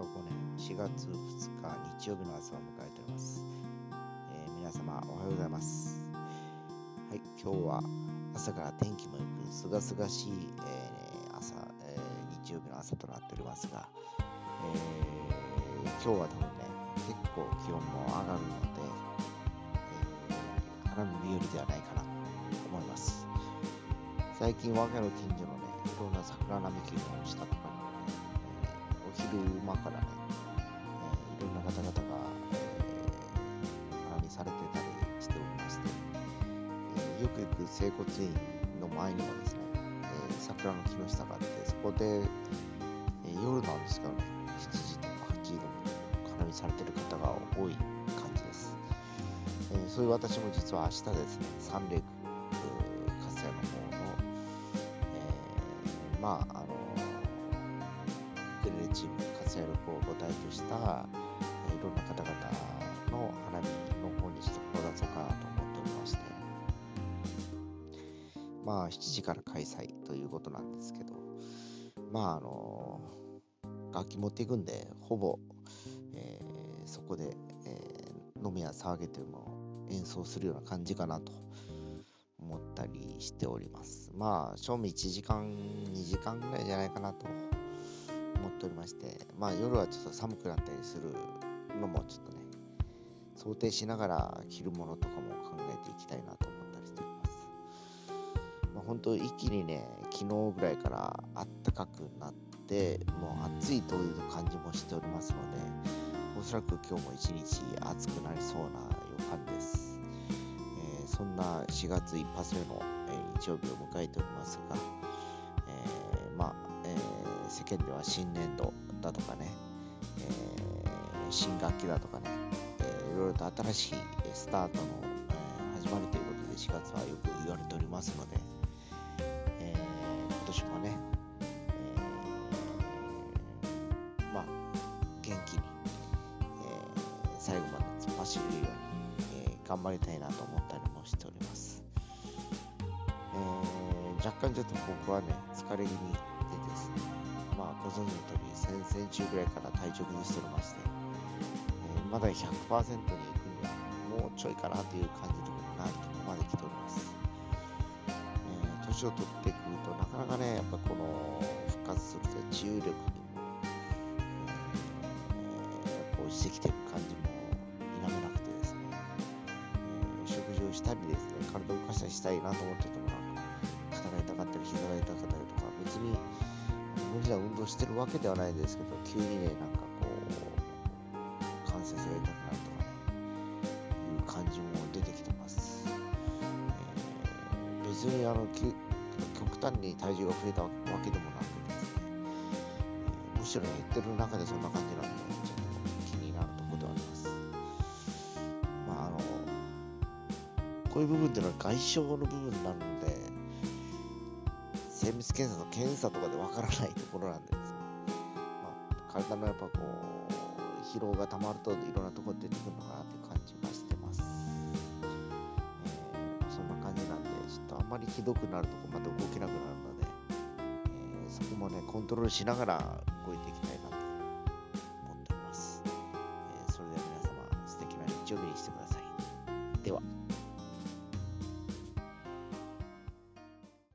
和5年4月2日日曜日の朝を迎えております、えー皆様おはようございます。はい今日は朝から天気もよくすがすがしい、えー朝、えー日曜日の朝となっておりますが、え今日は多分ね結構気温も上がるので、えー花見日和ではないかなと思います。最近我が家の近所のねいろんな桜並木の下とか、昼間からね、えーいろんな方々が、えー花見されてたりしておりまして、えーよく行く整骨院の前にもですね、えー桜の木の下があってそこで、えー夜なんですけどね7時とか8時でも花見されてる方が多い感じです、えーそういう私も実は明日ですね三霊区活性の方の、えーまああのウクレレチーム活躍を母体とした、えいろんな方々の花見の方にちょっと顔出そうかなと思っておりまして。まあ7時から開催ということなんですけど。まああの楽器持っていくんでほぼ、えーそこで、えー飲みや騒げても演奏するような感じかなと。思ったりしております。まあ正味1時間2時間ぐらいじゃないかなと思っておりましてまあ夜はちょっと寒くなったりするのもちょっとね想定しながら着るものとかも考えていきたいなと思ったりしております。まあ本当一気にね昨日ぐらいからあったかくなってもう暑いという感じもしておりますのでおそらく今日も一日暑くなりそうな予感です、えーそんな4月一発目の、えー日曜日を迎えておりますが、ー世間では新年度だとかね、えー新学期だとかね、えーいろいろと新しいスタートの、えー始まりということで4月はよく言われておりますので、えー今年もね、えーまあ元気に、えー最後まで突っ走るように、えー頑張りたいなと思ったりもしております。えー若干ちょっと僕はね、疲れ気味でですね、まあご存知の通り、先々週ぐらいから体調崩しておりまして、えーまだ100%に行くにはもうちょいかなという感じのところにないところまで来ております。えー年を取ってくるとなかなかね、やっぱこの復活するという治癒力にも、えーこうしてきてる感じも否めなくてですね、えー食事をしたりですね、体を動かしたりしたいなと思っててもな無理な運動してるわけではないですけど急にねなんかこう関節が痛くなるとかねいう感じも出てきてます、えー別にあの極端に体重が増えたわけでもなくですね、えーむしろ減ってる中でそんな感じなんでちょっと気になるところではあります。まああのこういう部分っていうのは外傷の部分なので精密検査の検査とかでわからないところなんです、まあ、体のやっぱこう疲労がたまるといろんなところ出てくるのかなって感じがしてます、えーそんな感じなんでちょっとあんまりひどくなるとこまた動けなくなるので、えーそこもねコントロールしながら動いていきたいなと思っております、えーそれでは皆様素敵な日曜日にしてください。